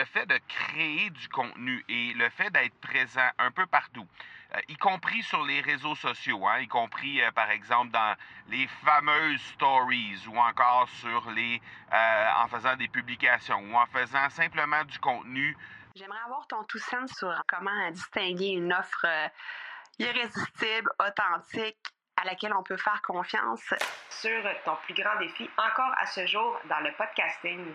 le fait de créer du contenu et le fait d'être présent un peu partout, euh, y compris sur les réseaux sociaux, hein, y compris euh, par exemple dans les fameuses stories ou encore sur les en faisant des publications ou en faisant simplement du contenu. J'aimerais avoir ton tout sens sur comment distinguer une offre irrésistible, authentique à laquelle on peut faire confiance. Sur ton plus grand défi encore à ce jour dans le podcasting.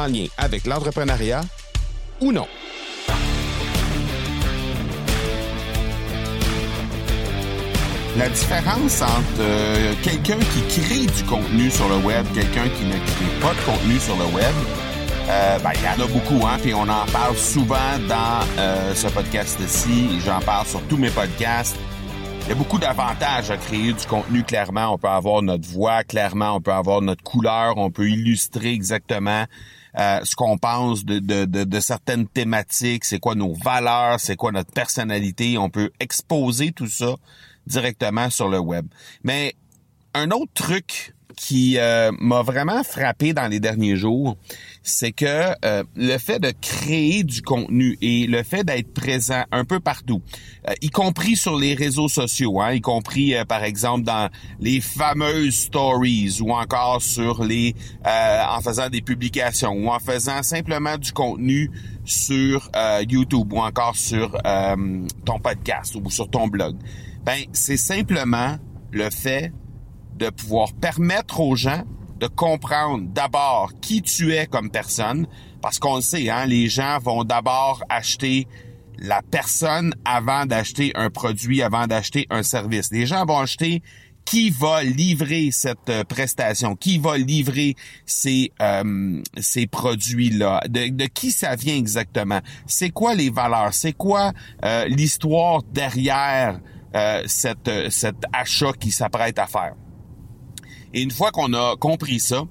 en lien avec l'entrepreneuriat ou non. La différence entre euh, quelqu'un qui crée du contenu sur le web, quelqu'un qui ne crée pas de contenu sur le web, euh, ben, il y en a beaucoup, hein, puis on en parle souvent dans euh, ce podcast-ci. J'en parle sur tous mes podcasts. Il y a beaucoup d'avantages à créer du contenu, clairement. On peut avoir notre voix, clairement. On peut avoir notre couleur. On peut illustrer exactement euh, ce qu'on pense de, de, de, certaines thématiques. C'est quoi nos valeurs, c'est quoi notre personnalité. On peut exposer tout ça directement sur le web. Mais un autre truc qui euh, m'a vraiment frappé dans les derniers jours, c'est que euh, le fait de créer du contenu et le fait d'être présent un peu partout, euh, y compris sur les réseaux sociaux, hein, y compris par exemple dans les fameuses stories ou encore sur les en faisant des publications ou en faisant simplement du contenu sur YouTube ou encore sur ton podcast ou sur ton blog. Ben c'est simplement le fait de pouvoir permettre aux gens de comprendre d'abord qui tu es comme personne, parce qu'on le sait, hein, les gens vont d'abord acheter la personne avant d'acheter un produit, avant d'acheter un service. Les gens vont acheter qui va livrer cette euh, prestation, qui va livrer ces, euh, ces produits-là, de, qui ça vient exactement, c'est quoi les valeurs, c'est quoi euh, l'histoire derrière cette, cet achat qui s'apprête à faire? Et une fois qu'on a compris ça,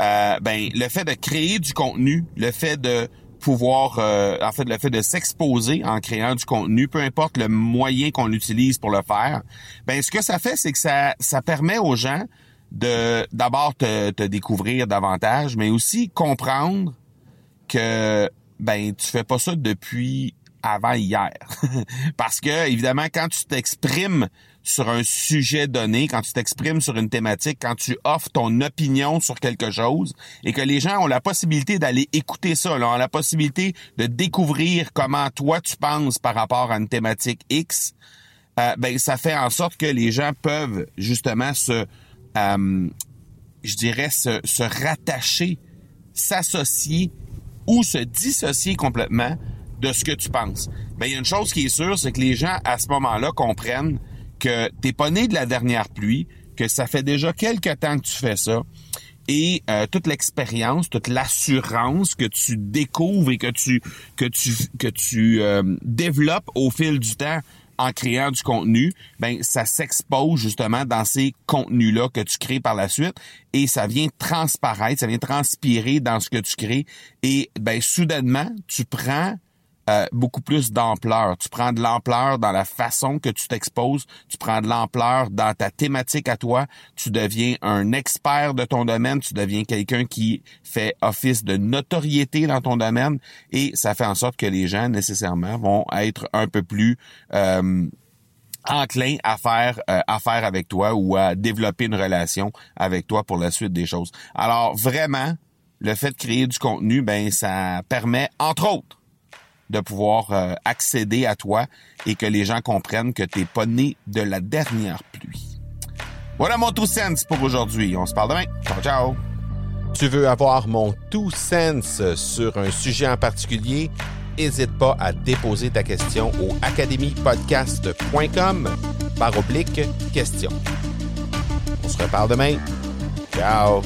euh, ben le fait de créer du contenu, le fait de pouvoir, euh, en fait, le fait de s'exposer en créant du contenu, peu importe le moyen qu'on utilise pour le faire, ben ce que ça fait, c'est que ça, ça permet aux gens de d'abord te, te découvrir davantage, mais aussi comprendre que ben tu fais pas ça depuis avant hier. Parce que évidemment, quand tu t'exprimes sur un sujet donné, quand tu t'exprimes sur une thématique, quand tu offres ton opinion sur quelque chose et que les gens ont la possibilité d'aller écouter ça, ont la possibilité de découvrir comment toi tu penses par rapport à une thématique X, euh, ben ça fait en sorte que les gens peuvent justement se, euh, je dirais, se, se rattacher, s'associer ou se dissocier complètement de ce que tu penses. Il y a une chose qui est sûre, c'est que les gens à ce moment-là comprennent que t'es pas né de la dernière pluie, que ça fait déjà quelques temps que tu fais ça, et euh, toute l'expérience, toute l'assurance que tu découvres et que tu que tu que tu euh, développes au fil du temps en créant du contenu, ben ça s'expose justement dans ces contenus-là que tu crées par la suite et ça vient transparaître, ça vient transpirer dans ce que tu crées et ben soudainement tu prends euh, beaucoup plus d'ampleur. Tu prends de l'ampleur dans la façon que tu t'exposes, tu prends de l'ampleur dans ta thématique à toi, tu deviens un expert de ton domaine, tu deviens quelqu'un qui fait office de notoriété dans ton domaine et ça fait en sorte que les gens nécessairement vont être un peu plus euh, enclins à faire euh, avec toi ou à développer une relation avec toi pour la suite des choses. Alors vraiment, le fait de créer du contenu, ben ça permet entre autres de pouvoir euh, accéder à toi et que les gens comprennent que tu n'es pas né de la dernière pluie. Voilà mon tout sense pour aujourd'hui. On se parle demain. Ciao, ciao. Tu veux avoir mon tout sense sur un sujet en particulier? N'hésite pas à déposer ta question au academypodcast.com par oblique question. On se reparle demain. Ciao.